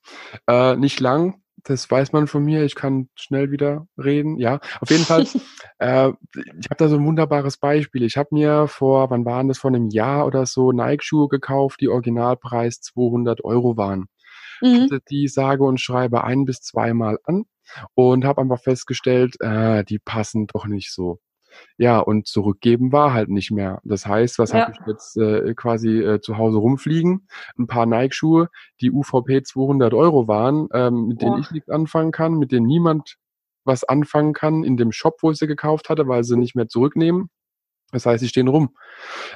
Äh, nicht lang, das weiß man von mir, ich kann schnell wieder reden. Ja, auf jeden Fall. äh, ich habe da so ein wunderbares Beispiel. Ich habe mir vor, wann waren das, vor einem Jahr oder so, Nike-Schuhe gekauft, die Originalpreis 200 Euro waren. Mhm. Hatte die sage und schreibe ein bis zweimal an und habe einfach festgestellt, äh, die passen doch nicht so. Ja, und zurückgeben war halt nicht mehr. Das heißt, was ja. habe ich jetzt äh, quasi äh, zu Hause rumfliegen? Ein paar Nike-Schuhe, die UVP 200 Euro waren, ähm, mit denen ich nichts anfangen kann, mit denen niemand was anfangen kann in dem Shop, wo ich sie gekauft hatte, weil sie nicht mehr zurücknehmen. Das heißt, sie stehen rum.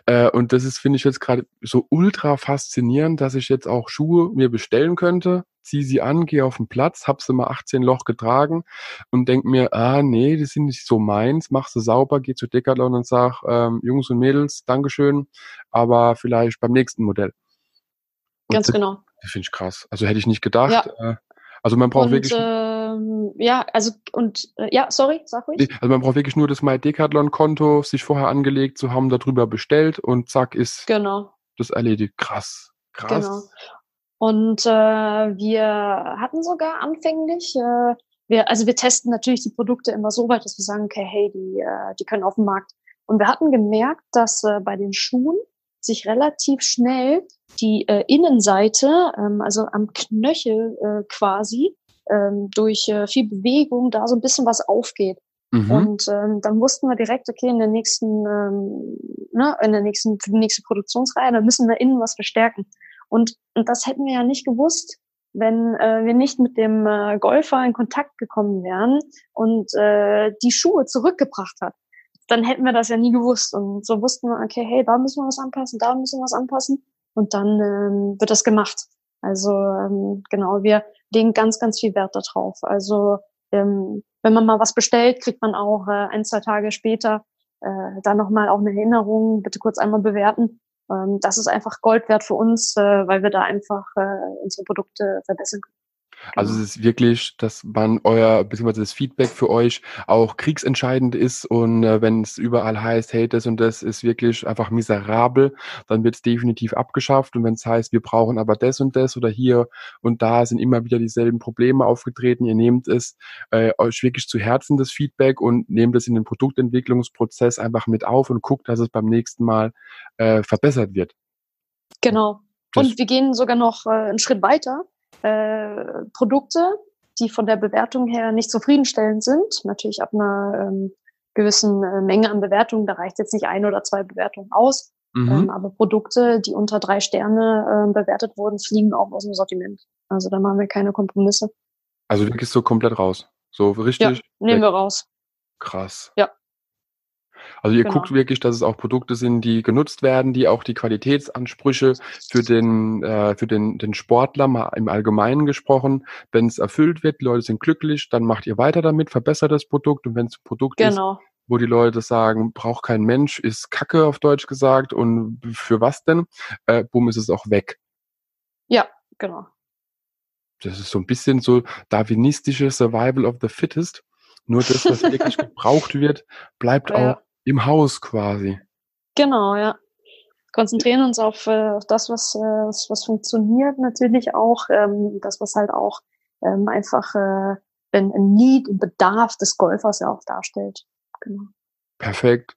Äh, und das ist, finde ich jetzt gerade so ultra faszinierend, dass ich jetzt auch Schuhe mir bestellen könnte, ziehe sie an, gehe auf den Platz, hab sie mal 18 Loch getragen und denk mir, ah nee, die sind nicht so meins, mach sie sauber, geh zu Decathlon und sag, ähm, Jungs und Mädels, Dankeschön, aber vielleicht beim nächsten Modell. Und Ganz das, genau. Das finde ich krass. Also hätte ich nicht gedacht. Ja. Äh, also man braucht und, wirklich. Ähm, ja, also und äh, ja, sorry, sag ruhig. Also man braucht wirklich nur das My Decathlon Konto sich vorher angelegt zu haben, darüber bestellt und zack ist genau. das erledigt. Krass, krass. Genau. Und äh, wir hatten sogar anfänglich, äh, wir, also wir testen natürlich die Produkte immer so weit, dass wir sagen, okay, hey, die, äh, die können auf dem Markt. Und wir hatten gemerkt, dass äh, bei den Schuhen sich relativ schnell die äh, Innenseite, ähm, also am Knöchel äh, quasi, ähm, durch äh, viel Bewegung da so ein bisschen was aufgeht. Mhm. Und ähm, dann wussten wir direkt, okay, in der nächsten, ähm, ne, in der nächsten, für die nächste Produktionsreihe, da müssen wir innen was verstärken. Und, und das hätten wir ja nicht gewusst, wenn äh, wir nicht mit dem äh, Golfer in Kontakt gekommen wären und äh, die Schuhe zurückgebracht hat dann hätten wir das ja nie gewusst. Und so wussten wir, okay, hey, da müssen wir was anpassen, da müssen wir was anpassen. Und dann ähm, wird das gemacht. Also ähm, genau, wir legen ganz, ganz viel Wert darauf. Also ähm, wenn man mal was bestellt, kriegt man auch äh, ein, zwei Tage später äh, dann nochmal auch eine Erinnerung, bitte kurz einmal bewerten. Ähm, das ist einfach Gold wert für uns, äh, weil wir da einfach äh, unsere Produkte verbessern können. Also genau. es ist wirklich, dass man euer, beziehungsweise das Feedback für euch auch kriegsentscheidend ist und äh, wenn es überall heißt, hey, das und das ist wirklich einfach miserabel, dann wird es definitiv abgeschafft und wenn es heißt, wir brauchen aber das und das oder hier und da sind immer wieder dieselben Probleme aufgetreten, ihr nehmt es äh, euch wirklich zu Herzen, das Feedback und nehmt es in den Produktentwicklungsprozess einfach mit auf und guckt, dass es beim nächsten Mal äh, verbessert wird. Genau. Und wir gehen sogar noch äh, einen Schritt weiter äh, Produkte, die von der Bewertung her nicht zufriedenstellend sind. Natürlich ab einer ähm, gewissen äh, Menge an Bewertungen, da reicht jetzt nicht ein oder zwei Bewertungen aus. Mhm. Ähm, aber Produkte, die unter drei Sterne äh, bewertet wurden, fliegen auch aus dem Sortiment. Also da machen wir keine Kompromisse. Also wirklich so komplett raus. So richtig? Ja, nehmen wir raus. Krass. Ja. Also ihr genau. guckt wirklich, dass es auch Produkte sind, die genutzt werden, die auch die Qualitätsansprüche für den, äh, für den, den Sportler mal im Allgemeinen gesprochen, wenn es erfüllt wird, die Leute sind glücklich, dann macht ihr weiter damit, verbessert das Produkt und wenn es ein Produkt genau. ist, wo die Leute sagen, braucht kein Mensch, ist Kacke auf Deutsch gesagt und für was denn? Äh, bumm, ist es auch weg. Ja, genau. Das ist so ein bisschen so darwinistische Survival of the Fittest. Nur das, was wirklich gebraucht wird, bleibt ja. auch im Haus quasi. Genau, ja. Konzentrieren uns auf, äh, auf das, was, äh, was, was funktioniert natürlich auch, ähm, das, was halt auch ähm, einfach äh, ein, ein Need, ein Bedarf des Golfers ja auch darstellt. Genau. Perfekt.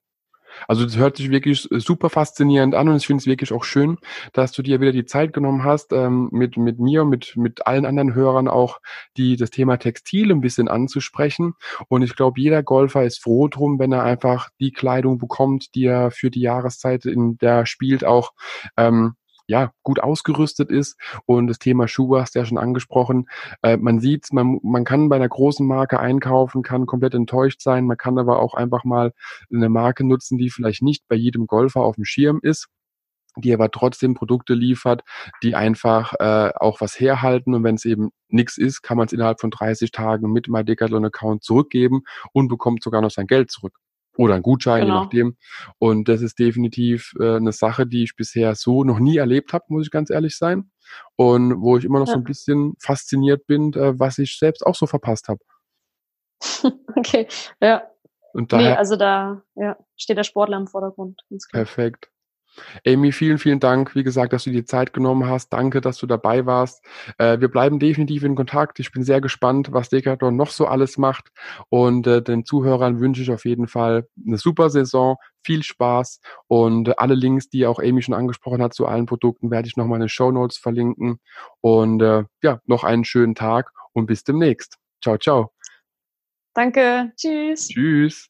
Also das hört sich wirklich super faszinierend an und ich finde es wirklich auch schön, dass du dir wieder die Zeit genommen hast, ähm, mit, mit mir und mit, mit allen anderen Hörern auch die, das Thema Textil ein bisschen anzusprechen. Und ich glaube, jeder Golfer ist froh drum, wenn er einfach die Kleidung bekommt, die er für die Jahreszeit, in der er spielt, auch ähm, ja, gut ausgerüstet ist. Und das Thema Schuhe hast du ja schon angesprochen. Äh, man sieht, man, man kann bei einer großen Marke einkaufen, kann komplett enttäuscht sein. Man kann aber auch einfach mal eine Marke nutzen, die vielleicht nicht bei jedem Golfer auf dem Schirm ist die aber trotzdem Produkte liefert, die einfach äh, auch was herhalten und wenn es eben nichts ist, kann man es innerhalb von 30 Tagen mit MyDecathlon Account zurückgeben und bekommt sogar noch sein Geld zurück. Oder ein Gutschein, genau. je nachdem. Und das ist definitiv äh, eine Sache, die ich bisher so noch nie erlebt habe, muss ich ganz ehrlich sein. Und wo ich immer noch ja. so ein bisschen fasziniert bin, äh, was ich selbst auch so verpasst habe. okay, ja. Und daher, nee, also da ja, steht der Sportler im Vordergrund. Perfekt. Amy, vielen, vielen Dank, wie gesagt, dass du dir Zeit genommen hast. Danke, dass du dabei warst. Äh, wir bleiben definitiv in Kontakt. Ich bin sehr gespannt, was Decathlon noch so alles macht. Und äh, den Zuhörern wünsche ich auf jeden Fall eine super Saison, viel Spaß und alle Links, die auch Amy schon angesprochen hat zu allen Produkten, werde ich nochmal in den Show Notes verlinken. Und äh, ja, noch einen schönen Tag und bis demnächst. Ciao, ciao. Danke. Tschüss. Tschüss.